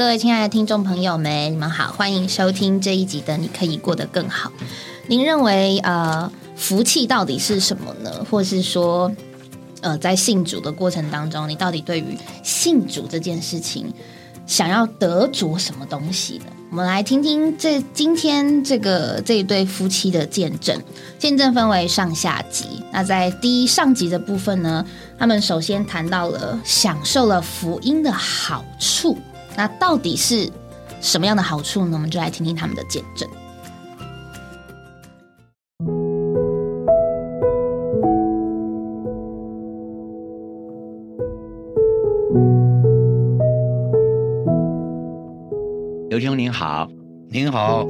各位亲爱的听众朋友们，你们好，欢迎收听这一集的《你可以过得更好》。您认为呃，福气到底是什么呢？或是说，呃，在信主的过程当中，你到底对于信主这件事情，想要得着什么东西呢？我们来听听这今天这个这一对夫妻的见证。见证分为上下集。那在第一上集的部分呢，他们首先谈到了享受了福音的好处。那到底是什么样的好处呢？我们就来听听他们的见证。刘兄您好，您好，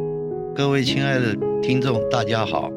各位亲爱的听众，大家好。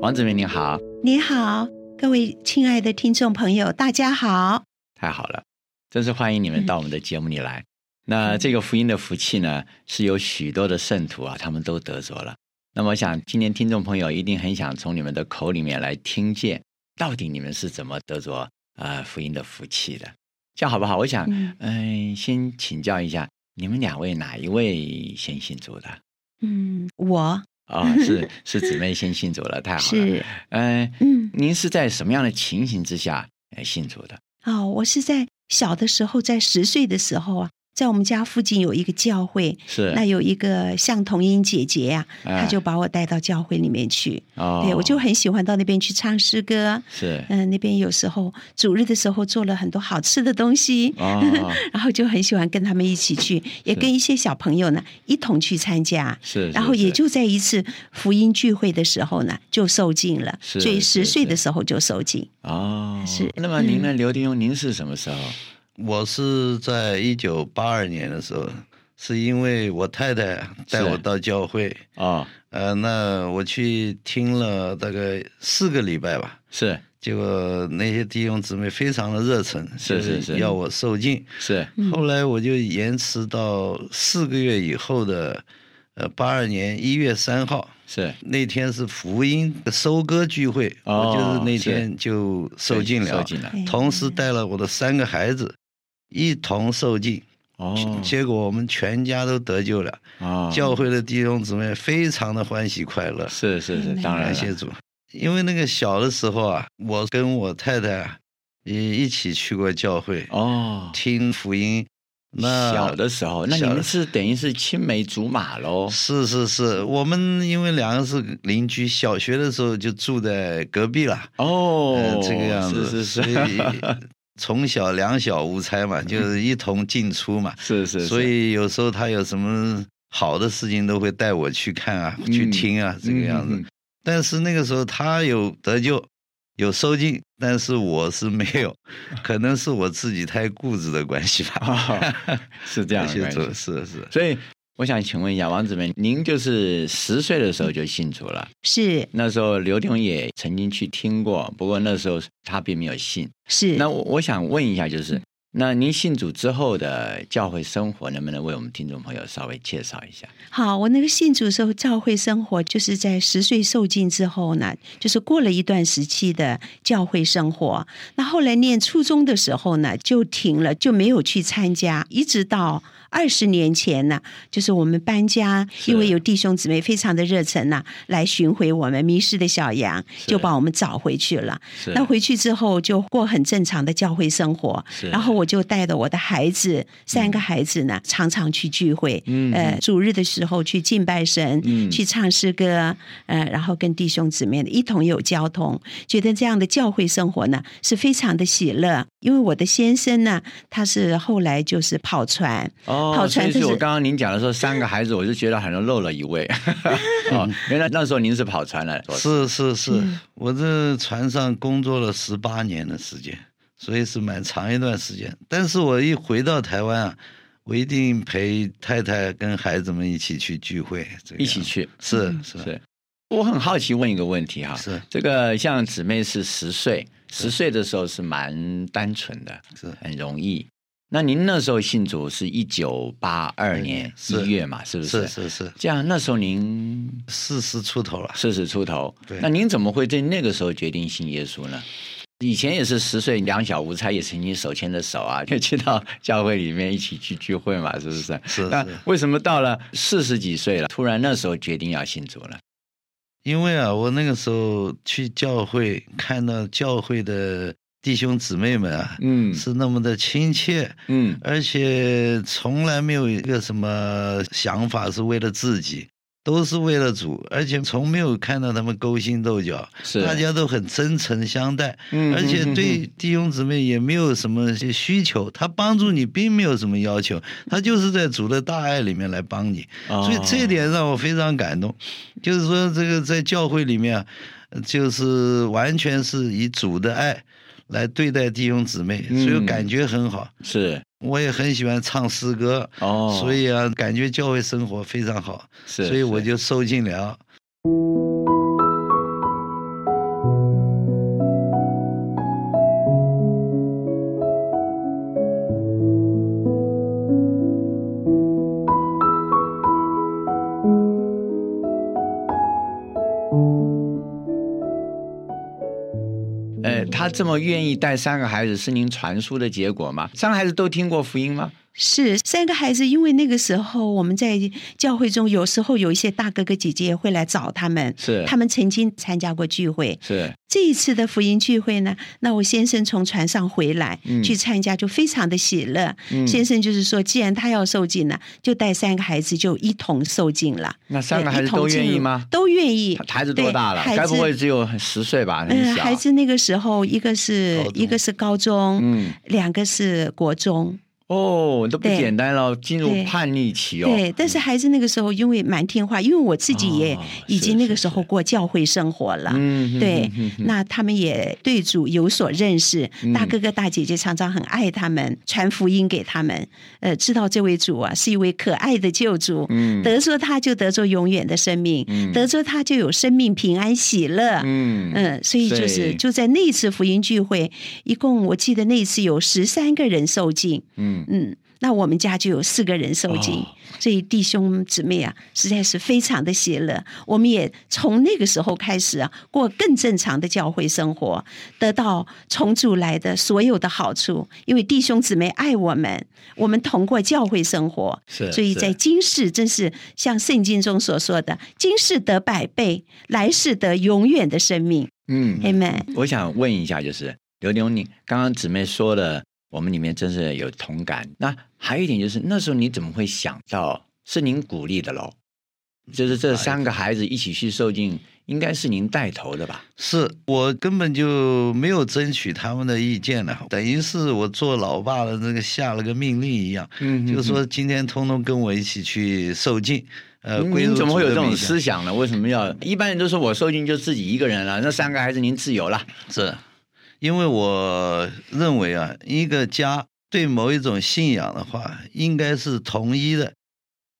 王子明您好，你好，各位亲爱的听众朋友，大家好。太好了，真是欢迎你们到我们的节目里来。那这个福音的福气呢，是有许多的圣徒啊，他们都得着了。那么我想，今天听众朋友一定很想从你们的口里面来听见，到底你们是怎么得着呃福音的福气的？这样好不好？我想，嗯，先请教一下，你们两位哪一位先信主的？嗯，我啊，是是姊妹先信主了，太好了。是，嗯嗯，您是在什么样的情形之下信主的？哦，我是在小的时候，在十岁的时候啊。在我们家附近有一个教会，是那有一个向童英姐姐呀，她就把我带到教会里面去。哦，对我就很喜欢到那边去唱诗歌。是，嗯，那边有时候主日的时候做了很多好吃的东西，哦，然后就很喜欢跟他们一起去，也跟一些小朋友呢一同去参加。是，然后也就在一次福音聚会的时候呢，就受尽了。所以十岁的时候就受尽。哦，是。那么您呢，刘弟兄，您是什么时候？我是在一九八二年的时候，是因为我太太带我到教会。啊，呃，那我去听了大概四个礼拜吧，是，结果那些弟兄姊妹非常的热忱，是是是，要我受尽，是，后来我就延迟到四个月以后的，呃，八二年一月三号，是。那天是福音收割聚会，我就是那天就受尽了，受尽了，同时带了我的三个孩子。一同受尽哦，结果我们全家都得救了啊！教会的弟兄姊妹非常的欢喜快乐，是是是，当然谢主。因为那个小的时候啊，我跟我太太也一起去过教会哦，听福音。那小的时候，那你们是等于是青梅竹马喽？是是是，我们因为两个是邻居，小学的时候就住在隔壁了哦，这个样子是是是。从小两小无猜嘛，就是一同进出嘛。是是。所以有时候他有什么好的事情，都会带我去看啊，去听啊，这个样子。但是那个时候他有得救，有收进，但是我是没有，可能是我自己太固执的关系吧。是这样的关系。是是。所以。我想请问一下王子梅，您就是十岁的时候就信主了？是那时候刘婷也曾经去听过，不过那时候他并没有信。是那我我想问一下，就是那您信主之后的教会生活，能不能为我们听众朋友稍微介绍一下？好，我那个信主时候教会生活，就是在十岁受尽之后呢，就是过了一段时期的教会生活。那后来念初中的时候呢，就停了，就没有去参加，一直到。二十年前呢，就是我们搬家，因为有弟兄姊妹非常的热忱呐，来寻回我们迷失的小羊，就把我们找回去了。那回去之后就过很正常的教会生活，然后我就带着我的孩子三个孩子呢，常常去聚会，呃，主日的时候去敬拜神，去唱诗歌，呃，然后跟弟兄姊妹一同有交通，觉得这样的教会生活呢是非常的喜乐。因为我的先生呢，他是后来就是跑船。哦，所以我刚刚您讲的时候，三个孩子，我就觉得好像漏了一位。哦，原来那时候您是跑船的。是是是，我这船上工作了十八年的时间，所以是蛮长一段时间。但是我一回到台湾啊，我一定陪太太跟孩子们一起去聚会，一起去。是是是，我很好奇问一个问题哈，是这个像姊妹是十岁，十岁的时候是蛮单纯的，是很容易。那您那时候信主是一九八二年一月嘛？是不是？是是是。这样那时候您四十出头了，四十出头。对。那您怎么会在那个时候决定信耶稣呢？以前也是十岁两小无猜，也曾经手牵着手啊，就 去到教会里面一起去聚会嘛，是不是？那是那为什么到了四十几岁了，突然那时候决定要信主了？因为啊，我那个时候去教会，看到教会的弟兄姊妹们啊，嗯。是那么的亲切，嗯。而且从来没有一个什么想法是为了自己，都是为了主，而且从没有看到他们勾心斗角，是。大家都很真诚相待，嗯而且对弟兄姊妹也没有什么需求，他帮助你并没有什么要求，他就是在主的大爱里面来帮你，哦所以这一点让我非常感动，就是说这个在教会里面啊，呃就是完全是以主的爱。来对待弟兄姊妹，所以嗯感觉很好。是我也很喜欢唱诗歌，哦，所以啊，感觉教会生活非常好，是，所以我就受尽了。他这么愿意带三个孩子，是您传输的结果吗？三个孩子都听过福音吗？是三个孩子，因为那个时候我们在教会中，有时候有一些大哥哥姐姐会来找他们，是他们曾经参加过聚会。是这一次的福音聚会呢，那我先生从船上回来、嗯去参加，就非常的喜乐。嗯先生就是说，既然他要受尽了，就带三个孩子就一同受尽了。那三个孩子都愿意吗？都愿意。孩子多大了？孩子该不会只有十岁吧？很嗯，小。孩子那个时候，一个是一个是高中，嗯，两个是国中。哦，都不简单了，进入叛逆期哦。对，但是孩子那个时候因为蛮听话，因为我自己也哦已经那个时候过教会生活了。嗯，对那他们也对主有所认识，嗯。大哥哥大姐姐常常很爱他们，传福音给他们。呃，知道这位主啊是一位可爱的救主，嗯。得着他就得着永远的生命，嗯。得着他就有生命平安喜乐。嗯。嗯，所以就是就在那一次福音聚会，一共我记得那一次有十三个人受尽，嗯嗯，那我们家就有四个人受尽，哦所以弟兄姊妹啊，实在是非常的喜乐。我们也从那个时候开始啊，过更正常的教会生活，得到从主来的所有的好处。因为弟兄姊妹爱我们，我们同过教会生活，所以在今世真是像圣经中所说的，今世得百倍，来世得永远的生命。嗯 Amen。我想问一下，就是刘牛，你刚刚姊妹说的，我们里面真是有同感。那还有一点就是，那时候你怎么会想到是您鼓励的喽？就是这三个孩子一起去受尽，应该是您带头的吧？是我根本就没有争取他们的意见了，等于是我做老爸的那个下了个命令一样，嗯就说今天通通跟我一起去受尽，呃，您归入您怎么会有这种思想呢？为什么要一般人都说我受尽就自己一个人了？那三个孩子您自由了？是，因为我认为啊，一个家对某一种信仰的话，应该是统一的，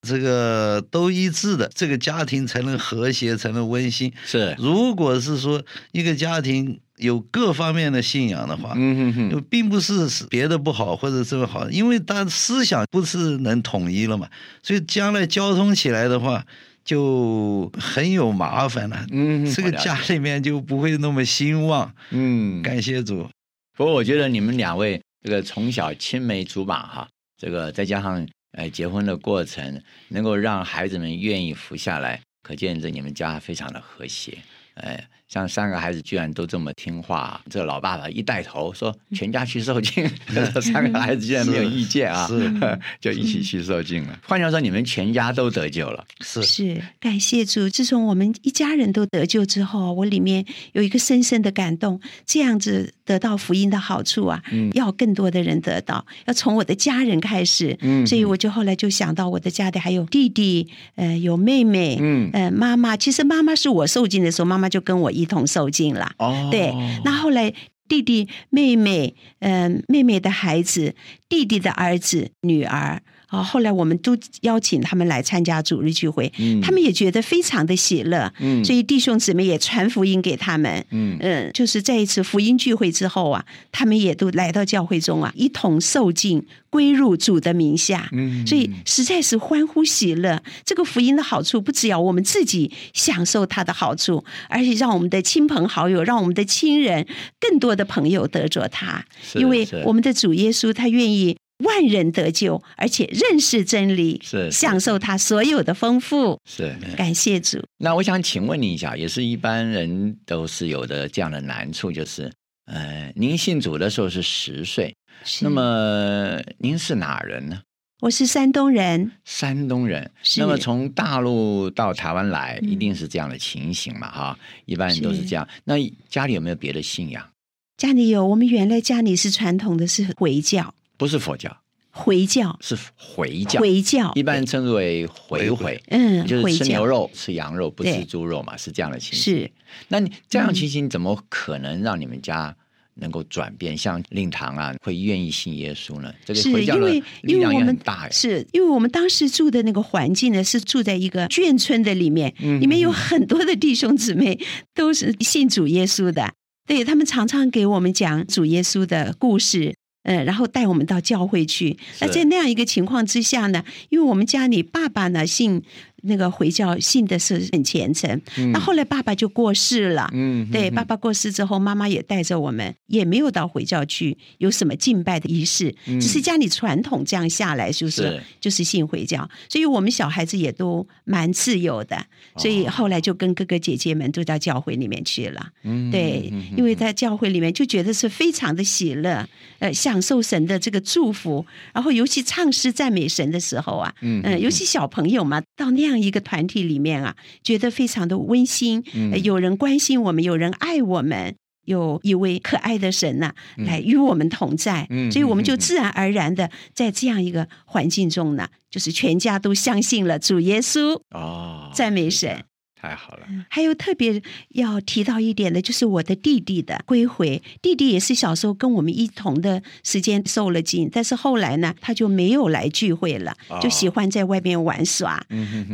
这个都一致的，这个家庭才能和谐，才能温馨。是，如果是说一个家庭有各方面的信仰的话，嗯哼哼，就并不是是别的不好或者这么好，因为他思想不是能统一了嘛，所以将来交通起来的话就很有麻烦了。嗯，这个家里面就不会那么兴旺。嗯，感谢主，不过我觉得你们两位这个从小青梅竹马哈，这个再加上呃结婚的过程，能够让孩子们愿意服下来，可见这你们家非常的和谐。哎，像三个孩子居然都这么听话，这老爸爸一带头说全家去受尽，这三个孩子居然没有意见啊，是 就一起去受尽了。换句话说，你们全家都得救了。是。是感谢主，自从我们一家人都得救之后，我里面有一个深深的感动，这样子得到福音的好处啊，嗯。要更多的人得到，要从我的家人开始，嗯。所以我就后来就想到我的家里还有弟弟，呃，有妹妹，嗯。呃，妈妈，其实妈妈是我受尽的时候，妈妈就跟我一同受尽了，哦。对，那后来弟弟、妹妹，嗯、妹妹的孩子、弟弟的儿子、女儿，啊，后来我们都邀请他们来参加主日聚会，嗯。他们也觉得非常的喜乐，嗯。所以弟兄姊妹也传福音给他们，嗯。嗯，就是在一次福音聚会之后啊，他们也都来到教会中啊，一同受尽归入主的名下，嗯。所以实在是欢呼喜乐。这个福音的好处不只要我们自己享受它的好处，而且让我们的亲朋好友、让我们的亲人、更多的朋友得着它，因为我们的主耶稣他愿意。万人得救，而且认识真理，是是享受他所有的丰富。是。感谢主。那我想请问你一下，也是一般人都是有的这样的难处，就是呃，您信主的时候是十岁，那么您是哪人呢？我是山东人，山东人，那么从大陆到台湾来，嗯一定是这样的情形嘛？哈，一般人都是是这样。那家里有没有别的信仰？家里有我们原来家里是传统的是回教，不是佛教，回教，是回教。回教，一般称之为回回，嗯，就是回吃牛肉、吃羊肉，不吃猪肉嘛，是这样的情形。是，那你这样嗯情形怎么可能让你们家能够转变，像令堂啊，会愿意信耶稣呢？这个是因为因为我们大呀。是因为我们当时住的那个环境呢，是住在一个眷村的里面，嗯里面有很多的弟兄姊妹都是信主耶稣的，对他们常常给我们讲主耶稣的故事。嗯，然后带我们到教会去。那在那样一个情况之下呢，因为我们家里爸爸呢信那个回教，信的是很虔诚。那后来爸爸就过世了，嗯，对，嗯。爸爸过世之后，妈妈也带着我们，也没有到回教去有什么敬拜的仪式，嗯。只是家里传统这样下来，就是是。就是信回教，所以我们小孩子也都蛮自由的，所以后来就跟哥哥姐姐们都到教会里面去了。嗯对因为在教会里面就觉得是非常的喜乐，呃，享受神的这个祝福，然后尤其唱诗赞美神的时候啊，嗯呃，尤其小朋友嘛，到那样一个团体里面啊，觉得非常的温馨，嗯呃有人关心我们，有人爱我们。有一位可爱的神呐、来与我们同在，嗯所以我们就自然而然的在这样一个环境中呢，就是全家都相信了主耶稣，哦，赞美神。太好了。还有特别要提到一点的，就是我的弟弟的归回。弟弟也是小时候跟我们一同的时间受了浸，但是后来呢，他就没有来聚会了，哦就喜欢在外面玩耍。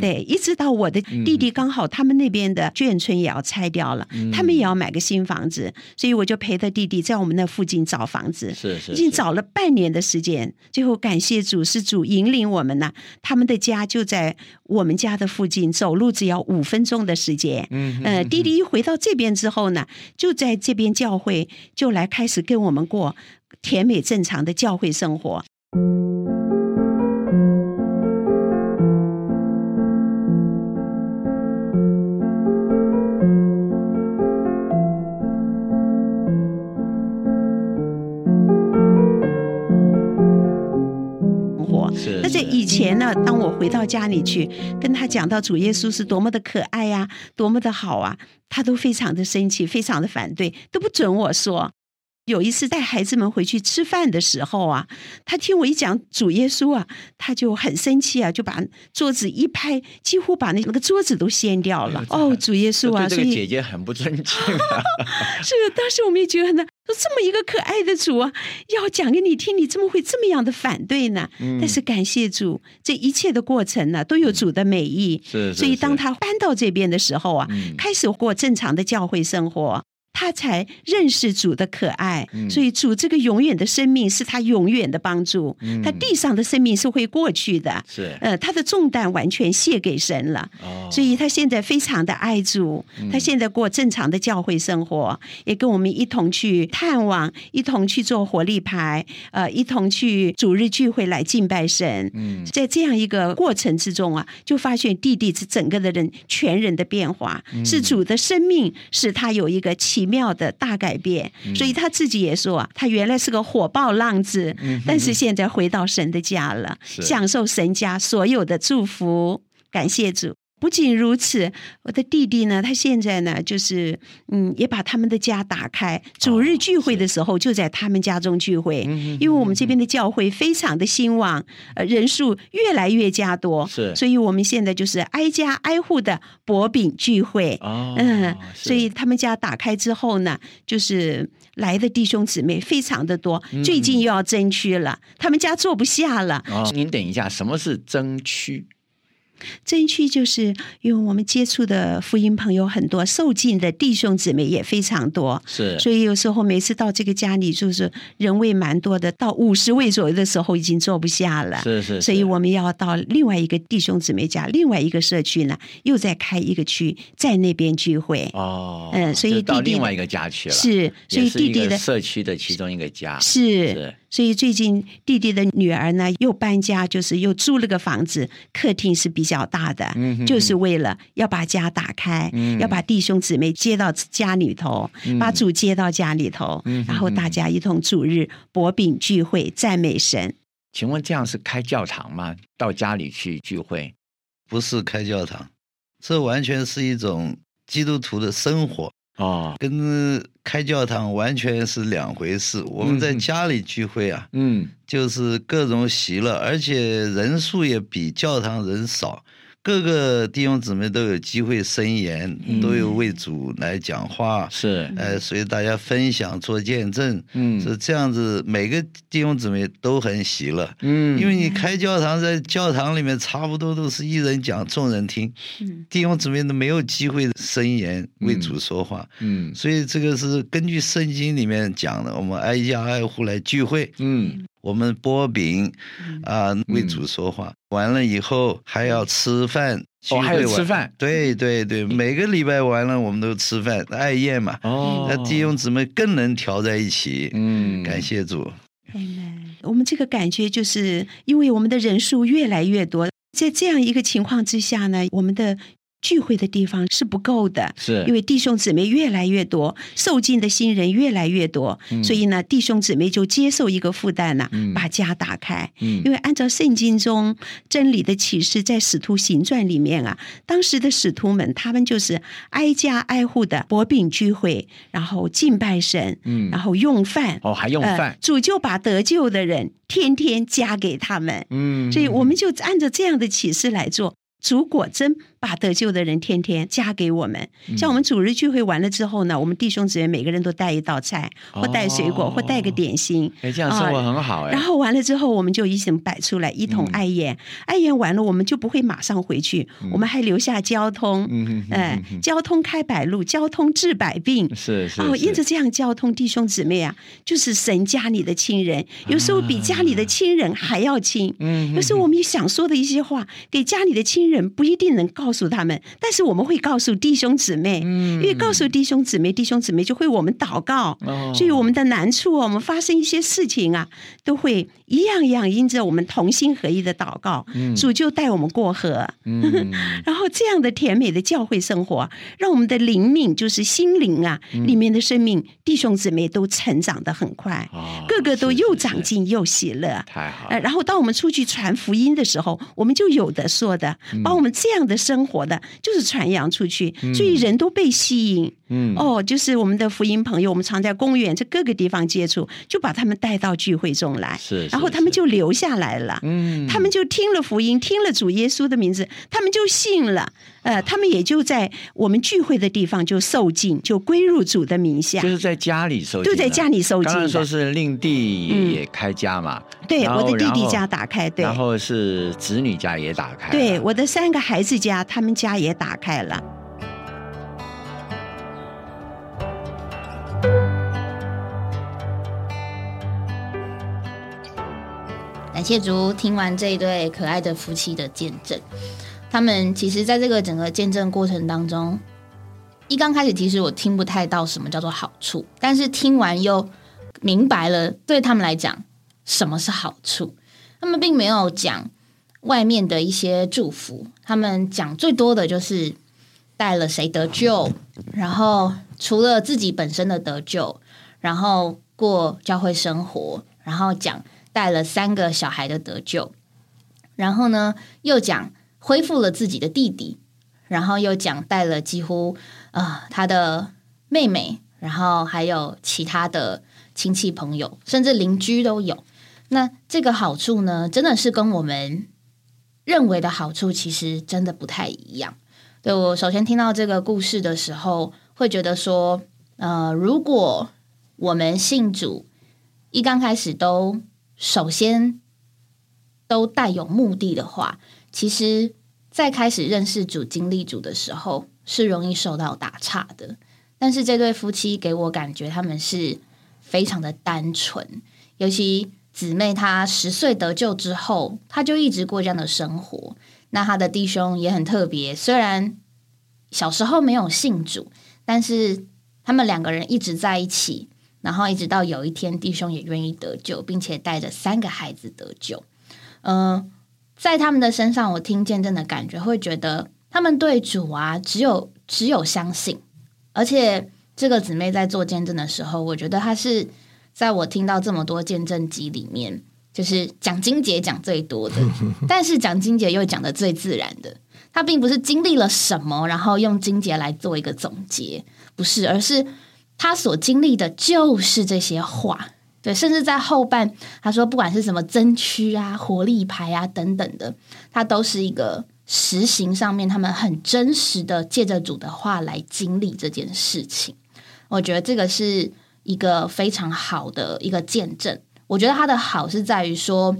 对，一直到我的弟弟刚好他们那边的眷村也要拆掉了，嗯他们也要买个新房子，所以我就陪着弟弟在我们那附近找房子。是是，已经找了半年的时间，最后感谢主，是主引领我们呢、他们的家就在我们家的附近，走路只要五分钟的时间。嗯呃，弟弟一回到这边之后呢，就在这边教会就来开始跟我们过甜美正常的教会生。活。前呢，当我回到家里去跟他讲到主耶稣是多么的可爱呀、多么的好啊，他都非常的生气，非常的反对，都不准我说。有一次带孩子们回去吃饭的时候啊，他听我一讲主耶稣啊，他就很生气啊，就把桌子一拍，几乎把那那个桌子都掀掉了。哦，主耶稣啊，所以姐姐很不尊敬啊。是，当时我们也觉得呢，说这么一个可爱的主啊，要讲给你听，你怎么会这么样的反对呢？嗯但是感谢主，这一切的过程呢，都有主的美意。是是所以当他搬到这边的时候啊，嗯开始过正常的教会生活。他才认识主的可爱，嗯。所以主这个永远的生命是他永远的帮助。嗯。他地上的生命是会过去的，是。呃，他的重担完全卸给神了。哦，所以他现在非常的爱主，他现在过正常的教会生活，也跟我们一同去探望，一同去做活力牌，呃，一同去主日聚会来敬拜神。嗯。在这样一个过程之中啊，就发现弟弟是整个的人全人的变化，是主的生命使他有一个奇妙的大改变。所以他自己也说啊，他原来是个火爆浪子，但是现在回到神的家了，享受神家所有的祝福。感谢主。不仅如此，我的弟弟呢，他现在呢，就是嗯，也把他们的家打开，主日聚会的时候就在他们家中聚会，因为我们这边的教会非常的兴旺，呃，人数越来越加多，是，所以我们现在就是挨家挨户的薄饼聚会，哦，嗯，所以他们家打开之后呢，就是来的弟兄姊妹非常的多，最近又要争区了，他们家坐不下了。哦，您等一下，什么是争区？真区就是因为我们接触的福音朋友很多，受尽的弟兄姊妹也非常多，是，所以有时候每次到这个家里，就是人位蛮多的，到五十位左右的时候已经坐不下了，是是，所以我们要到另外一个弟兄姊妹家，另外一个社区呢，又再开一个区，在那边聚会哦，嗯，所以到另外一个家去了，是，所以弟弟的社区的其中一个家是。所以最近弟弟的女儿呢又搬家，就是又租了个房子，客厅是比较大的，就是为了要把家打开，要把弟兄姊妹接到家里头，把主接到家里头，然后大家一同主日薄饼聚会，赞美神。请问这样是开教堂吗？到家里去聚会？不是开教堂，这完全是一种基督徒的生活。哦，跟开教堂完全是两回事。我们在家里聚会啊，嗯，就是各种喜乐，而且人数也比教堂人少。各个弟兄姊妹都有机会申言，都有为主来讲话，是，呃，所以大家分享做见证，嗯，是这样子，每个弟兄姊妹都很喜乐，嗯，因为你开教堂，在教堂里面差不多都是一人讲，众人听，嗯，弟兄姊妹都没有机会申言为主说话，嗯，所以这个是根据圣经里面讲的，我们挨家挨户来聚会，嗯。我们剥饼啊，为主说话，完了以后还要吃饭，哦，还有吃饭，对对对，每个礼拜完了我们都吃饭，爱宴嘛，哦，那弟兄姊妹更能调在一起，嗯，感谢主。我们这个感觉就是因为我们的人数越来越多，在这样一个情况之下呢，我们的。聚会的地方是不够的，是。因为弟兄姊妹越来越多，受尽的新人越来越多，所以呢，弟兄姊妹就接受一个负担呢，把家打开。因为按照圣经中真理的启示，在使徒行传里面啊，当时的使徒们他们就是挨家挨户的薄饼聚会，然后敬拜神，嗯，然后用饭，哦，还用饭，主就把得救的人天天加给他们，嗯，所以我们就按照这样的启示来做。主果真把得救的人天天加给我们，像我们主日聚会完了之后呢，我们弟兄姊妹每个人都带一道菜，或带水果，或带个点心。哎，这样生活很好哎。然后完了之后，我们就一起摆出来，一同爱宴。爱宴完了，我们就不会马上回去，我们还留下交通。嗯哎，交通开百路，交通治百病。是是。哦，因着这样交通，弟兄姊妹啊，就是神家里的亲人，有时候比家里的亲人还要亲。嗯。有时候我们想说的一些话，给家里的亲人。人不一定能告诉他们，但是我们会告诉弟兄姊妹，因为告诉弟兄姊妹，弟兄姊妹就会我们祷告，所以我们的难处，我们发生一些事情啊，都会一样一样因着我们同心合一的祷告，主就带我们过河。然后这样的甜美的教会生活，让我们的灵命就是心灵啊里面的生命，弟兄姊妹都成长的很快，个个都又长进又喜乐。太好。然后当我们出去传福音的时候，我们就有的说的。把我们这样的生活的，就是传扬出去，所以人都被吸引。嗯，哦，就是我们的福音朋友，我们常在公园这各个地方接触，就把他们带到聚会中来。是，然后他们就留下来了。嗯，他们就听了福音，听了主耶稣的名字，他们就信了。呃，他们也就在我们聚会的地方就受尽，就归入主的名下。就是在家里受，就在家里受尽。刚刚说是令弟也开家嘛？对，我的弟弟家打开，对。然后是子女家也打开。对，我的三个孩子家，他们家也打开了。谢主，听完这一对可爱的夫妻的见证。他们其实，在这个整个见证过程当中，一刚开始，其实我听不太到什么叫做好处，但是听完又明白了，对他们来讲，什么是好处。他们并没有讲外面的一些祝福，他们讲最多的就是带了谁得救，然后除了自己本身的得救，然后过教会生活，然后讲带了三个小孩的得救，然后呢，又讲。恢复了自己的弟弟，然后又讲带了几乎呃他的妹妹，然后还有其他的亲戚朋友，甚至邻居都有。那这个好处呢，真的是跟我们认为的好处其实真的不太一样。对我首先听到这个故事的时候，会觉得说，呃，如果我们信主，一刚开始都首先都带有目的的话，其实，在开始认识主、经历主的时候，是容易受到打岔的。但是这对夫妻给我感觉，他们是非常的单纯。尤其姊妹她十岁得救之后，她就一直过这样的生活。那他的弟兄也很特别，虽然小时候没有信主，但是他们两个人一直在一起。然后一直到有一天，弟兄也愿意得救，并且带着三个孩子得救。嗯，在他们的身上，我听见证的感觉，会觉得他们对主啊，只有只有相信。而且这个姊妹在做见证的时候，我觉得她是在我听到这么多见证集里面，就是讲金姐讲最多的，但是讲金姐又讲的最自然的。她并不是经历了什么，然后用金姐来做一个总结，不是，而是。他所经历的就是这些话，对，甚至在后半，他说不管是什么增区啊、活力牌啊等等的，他都是一个实行上面，他们很真实的借着主的话来经历这件事情。我觉得这个是一个非常好的一个见证。我觉得他的好是在于说，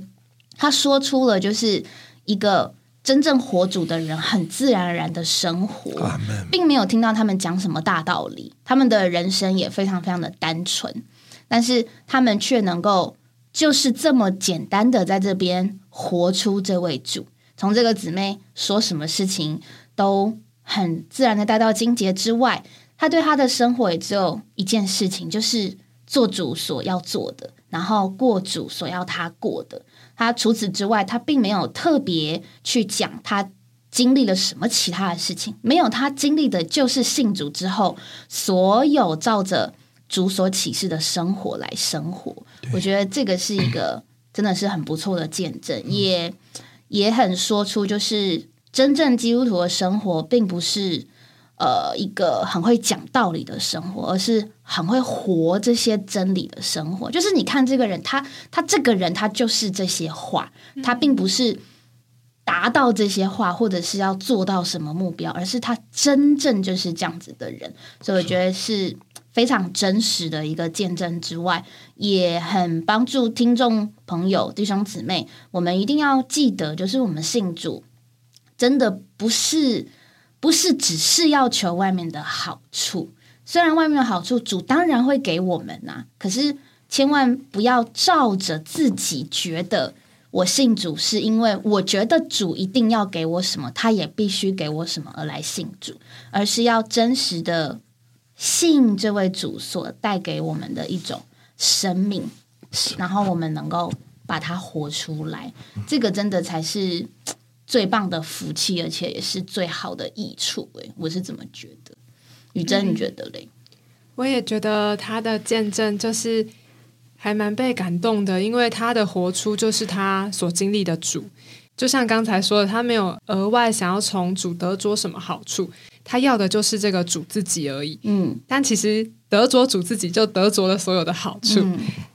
他说出了就是一个。真正活主的人很自然而然的生活，并没有听到他们讲什么大道理，他们的人生也非常非常的单纯，但是他们却能够就是这么简单的在这边活出这位主。从这个姊妹说什么事情都很自然的带到金节之外，他对他的生活也只有一件事情，就是做主所要做的，然后过主所要他过的。他除此之外，他并没有特别去讲他经历了什么其他的事情。没有，他经历的就是信主之后，所有照着主所启示的生活来生活。我觉得这个是一个真的是很不错的见证，也也很说出就是真正基督徒的生活，并不是。呃，一个很会讲道理的生活，而是很会活这些真理的生活。就是你看这个人，他他这个人，他就是这些话，他并不是达到这些话，或者是要做到什么目标，而是他真正就是这样子的人。所以我觉得是非常真实的一个见证之外，也很帮助听众朋友弟兄姊妹。我们一定要记得，就是我们信主真的不是。不是只是要求外面的好处，虽然外面的好处主当然会给我们呐，可是千万不要照着自己觉得我信主是因为我觉得主一定要给我什么，他也必须给我什么而来信主，而是要真实的信这位主所带给我们的一种生命，然后我们能够把它活出来，这个真的才是。最棒的福气，而且也是最好的益处。诶，我是怎么觉得？雨珍，你觉得嘞？我也觉得他的见证就是还蛮被感动的，因为他的活出就是他所经历的主。就像刚才说的，他没有额外想要从主得着什么好处，他要的就是这个主自己而已。嗯，但其实得着主自己，就得着了所有的好处。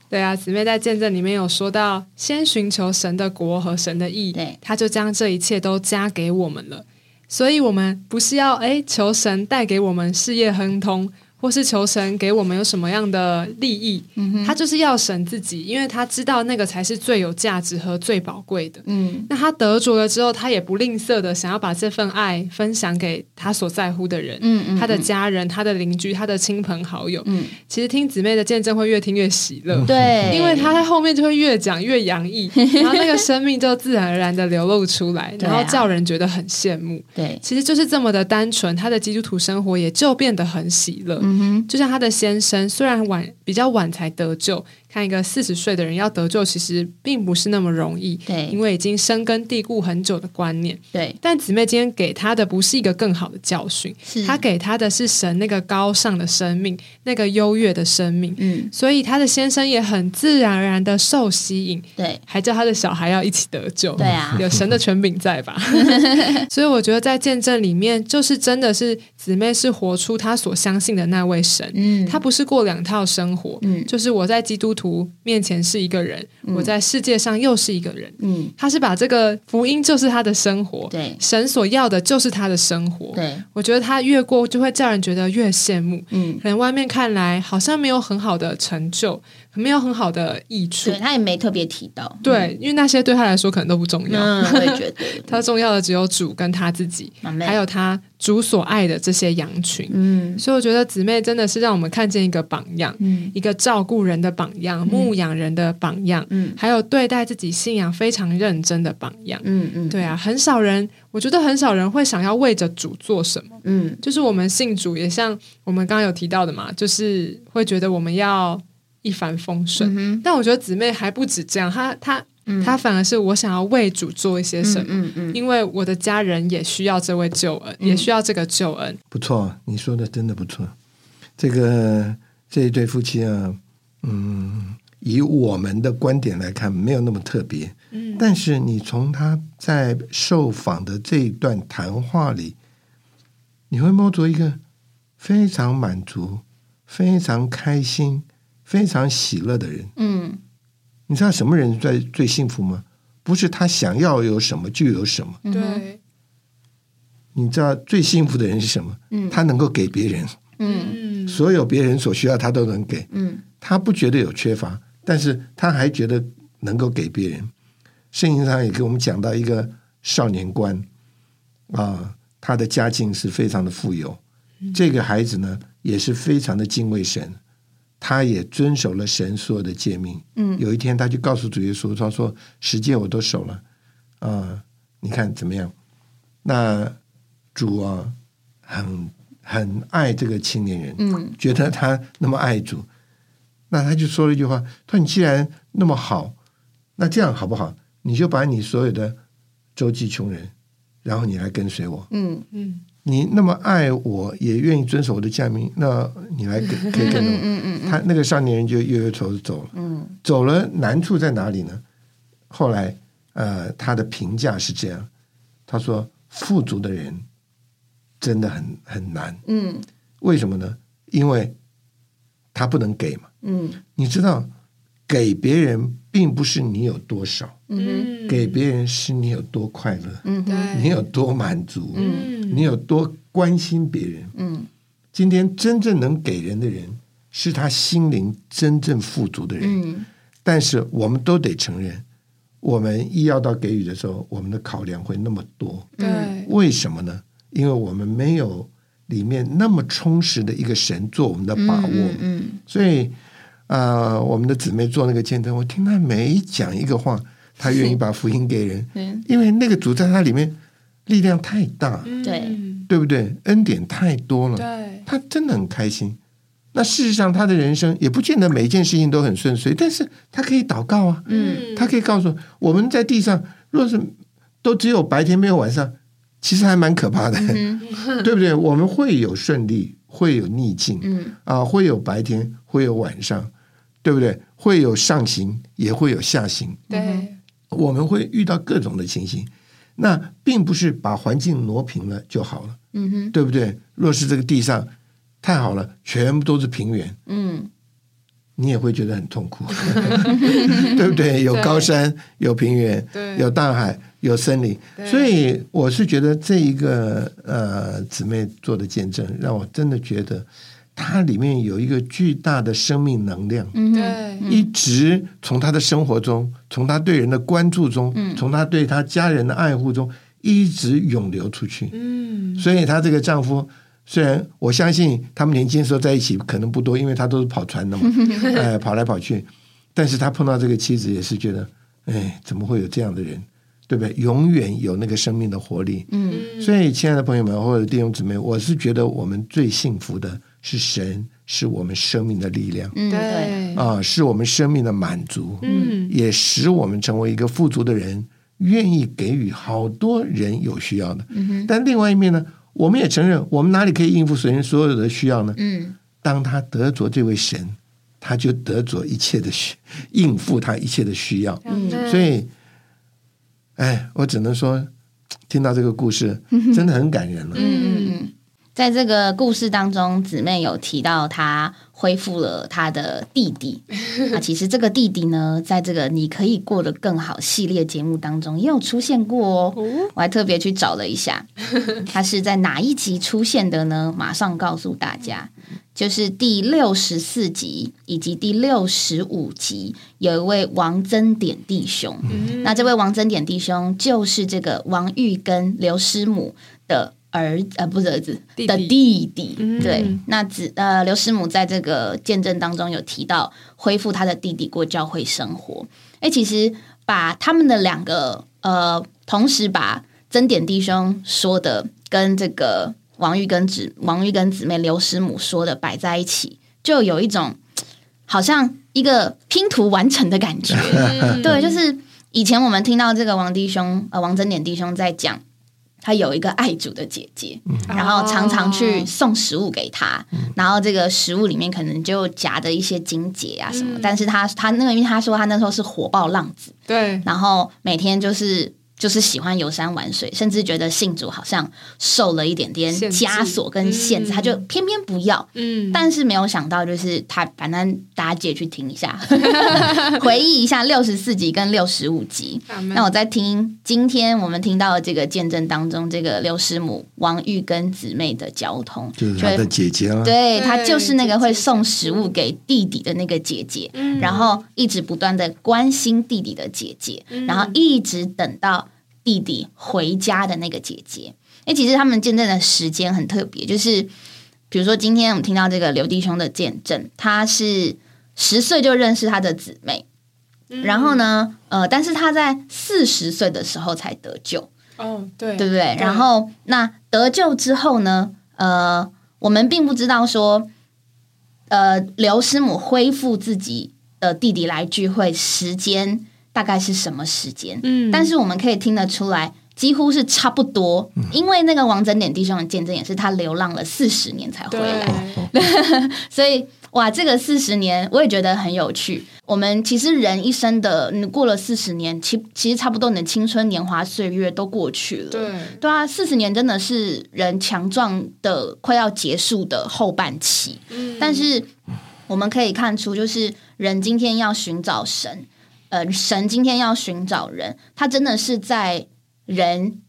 对啊，姊妹在见证里面有说到，先寻求神的国和神的义，他就将这一切都加给我们了。所以，我们不是要哎求神带给我们事业亨通。或是求神给我们有什么样的利益，他就是要神自己，因为他知道那个才是最有价值和最宝贵的。嗯，那他得着了之后，他也不吝啬的想要把这份爱分享给他所在乎的人，嗯嗯，他的家人、他的邻居、他的亲朋好友。嗯，其实听姊妹的见证会越听越喜乐，对，因为他在后面就会越讲越洋溢，然后那个生命就自然而然的流露出来，然后叫人觉得很羡慕。对，其实就是这么的单纯，他的基督徒生活也就变得很喜乐。嗯哼，就像他的先生，虽然晚比较晚才得救。看一个四十岁的人要得救，其实并不是那么容易，对因为已经深根蒂固很久的观念。对，但姊妹今天给他的不是一个更好的教训，是他给他的是神那个高尚的生命，那个优越的生命。嗯，所以他的先生也很自然而然的受吸引，对，还叫他的小孩要一起得救。对啊有神的权柄在吧？所以我觉得在见证里面，就是真的是姊妹是活出她所相信的那位神。嗯，她不是过两套生活，嗯就是我在基督徒面前是一个人，我在世界上又是一个人。嗯，他是把这个福音就是他的生活，对神所要的就是他的生活。对，我觉得他越过就会叫人觉得越羡慕。嗯，可能外面看来好像没有很好的成就，没有很好的益处。对，，他也没特别提到，对，因为那些对他来说可能都不重要。嗯，我也觉得，他重要的只有主跟他自己，还有他主所爱的这些羊群。嗯。所以我觉得姊妹真的是让我们看见一个榜样，嗯。一个照顾人的榜样，牧养人的榜样，嗯。还有对待自己信仰非常认真的榜样。嗯嗯，对啊，很少人，我觉得很少人会想要为着主做什么。嗯。就是我们信主，也像我们刚刚有提到的嘛，就是会觉得我们要一帆风顺。嗯但我觉得姊妹还不止这样，她她嗯她反而是我想要为主做一些什么，嗯嗯因为我的家人也需要这位救恩，也需要这个救恩。不错，你说的真的不错。这个这一对夫妻啊，嗯，以我们的观点来看，没有那么特别。嗯，但是你从他在受访的这一段谈话里，你会摸着一个非常满足、非常开心、非常喜乐的人。嗯你知道什么人最最幸福吗？不是他想要有什么就有什么。嗯，对，你知道最幸福的人是什么？嗯他能够给别人。嗯嗯，所有别人所需要，他都能给。嗯他不觉得有缺乏，但是他还觉得能够给别人。圣经上也给我们讲到一个少年官啊，他的家境是非常的富有。这个孩子呢，也是非常的敬畏神，他也遵守了神所有的诫命。嗯有一天，他就告诉主耶稣，他说：“十诫我都守了啊，你看怎么样？”那主啊，很很爱这个青年人，嗯觉得他那么爱主，那他就说了一句话：“他说你既然那么好，那这样好不好？你就把你所有的周济穷人，然后你来跟随我。嗯嗯你那么爱我，也愿意遵守我的诫命，那你来给可以跟着我。嗯嗯他那个少年人就悠悠头走了。嗯走了，难处在哪里呢？后来，呃，他的评价是这样，他说：富足的人真的很很难，嗯为什么呢？因为他不能给嘛。嗯你知道，给别人并不是你有多少，嗯给别人是你有多快乐，嗯对，你有多满足，嗯你有多关心别人。嗯今天真正能给人的人，是他心灵真正富足的人。嗯但是我们都得承认，我们一要到给予的时候，我们的考量会那么多。对，为什么呢？因为我们没有里面那么充实的一个神做我们的把握。嗯所以，呃，我们的姊妹做那个见证，我听她每讲一个话，她愿意把福音给人，嗯因为那个主在他里面力量太大，对嗯。对。不对？恩典太多了，对，她真的很开心。那事实上，他的人生也不见得每一件事情都很顺遂，但是他可以祷告啊，嗯。他可以告诉我们在地上，若是都只有白天没有晚上，其实还蛮可怕的，嗯 对不对？我们会有顺利，会有逆境，嗯。啊，会有白天，会有晚上，对不对？会有上行，也会有下行，对，我们会遇到各种的情形。那并不是把环境挪平了就好了，嗯哼对不对？若是这个地上太好了，全部都是平原，嗯你也会觉得很痛苦，对不对？有高山，有平原，有大海，有森林，所以我是觉得这一个呃姊妹做的见证，让我真的觉得它里面有一个巨大的生命能量，嗯对，一直从她的生活中，从她对人的关注中，嗯从她对她家人的爱护中，一直涌流出去。嗯，所以她这个丈夫。虽然我相信他们年轻的时候在一起可能不多，因为他都是跑船的嘛，哎，跑来跑去。但是他碰到这个妻子也是觉得，哎，怎么会有这样的人，对不对？永远有那个生命的活力。嗯所以，亲爱的朋友们或者弟兄姊妹，我是觉得我们最幸福的是神是我们生命的力量。嗯，对，啊，是我们生命的满足，嗯，也使我们成为一个富足的人，愿意给予好多人有需要的。嗯，但另外一面呢，我们也承认，我们哪里可以应付所人所有的需要呢？嗯。当他得着这位神，他就得着一切的需应付他一切的需要。嗯。所以，哎，我只能说，听到这个故事，真的很感人了。嗯嗯嗯，在这个故事当中，姊妹有提到她恢复了她的弟弟。那 其实这个弟弟呢，在这个“你可以过得更好”系列节目当中也有出现过哦。我还特别去找了一下，他是在哪一集出现的呢？马上告诉大家，就是第六十四集以及第六十五集，有一位王增典弟兄。那这位王增典弟兄就是这个王玉跟刘师母的儿呃不是儿子的弟弟。嗯对，那子呃刘师母在这个见证当中有提到恢复他的弟弟过教会生活。哎，其实把他们的两个呃，同时把曾点弟兄说的跟这个王玉跟姊王玉跟姊妹刘师母说的摆在一起，就有一种好像一个拼图完成的感觉。对，就是以前我们听到这个王弟兄呃王曾点弟兄在讲。他有一个爱主的姐姐，然后常常去送食物给他，然后这个食物里面可能就夹着一些金节啊什么，但是他他那个因为他说他那时候是火爆浪子，对，然后每天就是就是喜欢游山玩水，甚至觉得信主好像受了一点点枷锁跟限制，嗯。他就偏偏不要。嗯，但是没有想到，就是他，反正大家记得去听一下，回忆一下六十四集跟六十五集。那我在听今天我们听到的这个见证当中，这个刘师母王玉跟姊妹的交通，就是他的姐姐啦，对，对她就是那个会送食物给弟弟的那个姐姐，嗯。然后一直不断的关心弟弟的姐姐，嗯。然后一直等到弟弟回家的那个姐姐。哎，其实他们见证的时间很特别，就是比如说今天我们听到这个刘弟兄的见证，他是十岁就认识他的姊妹，嗯然后呢，呃，但是他在四十岁的时候才得救。哦，对，对不对？然后那得救之后呢？呃，我们并不知道说，呃，刘师母恢复自己的弟弟来聚会时间大概是什么时间？嗯，但是我们可以听得出来，几乎是差不多，因为那个王整点弟兄的见证也是他流浪了四十年才回来，所以哇，这个四十年我也觉得很有趣。我们其实人一生的，你过了四十年，其其实差不多你的青春年华岁月都过去了。对，对啊，四十年真的是人强壮的快要结束的后半期。嗯但是我们可以看出，就是人今天要寻找神，呃，神今天要寻找人，他真的是在人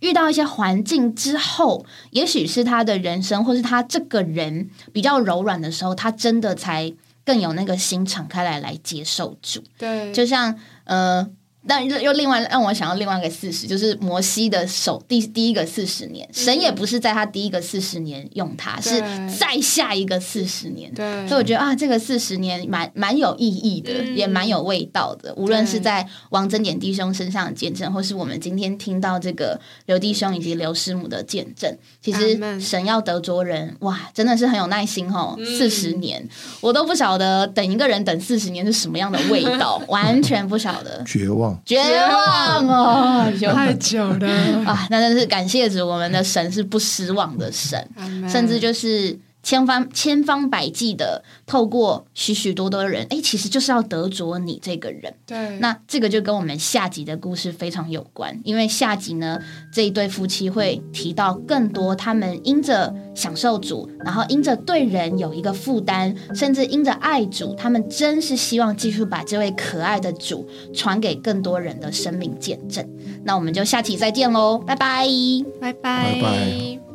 遇到一些环境之后，也许是他的人生，或是他这个人比较柔软的时候，他真的才更有那个心敞开来来接受主。对，就像呃，但又又另外让我想到另外一个事实，就是摩西的手第第一个四十年，神也不是在他第一个四十年用他，是对再下一个四十年。对，所以我觉得啊，这个四十年蛮蛮有意义的，嗯也蛮有味道的。无论是在王真典弟兄身上的见证，或是我们今天听到这个刘弟兄以及刘师母的见证，其实神要得着人，哇，真的是很有耐心哦。嗯四十年，我都不晓得等一个人等四十年是什么样的味道，完全不晓得，绝望。绝望哦，有太久了，啊，那真是感谢主，我们的神是不失望的神。甚至就是千方千方百计的透过许许多多的人，哎，其实就是要得着你这个人。对，那这个就跟我们下集的故事非常有关，因为下集呢，这一对夫妻会提到更多他们因着享受主，然后因着对人有一个负担，甚至因着爱主，他们真是希望继续把这位可爱的主传给更多人的生命见证。那我们就下期再见喽，拜拜。拜拜拜拜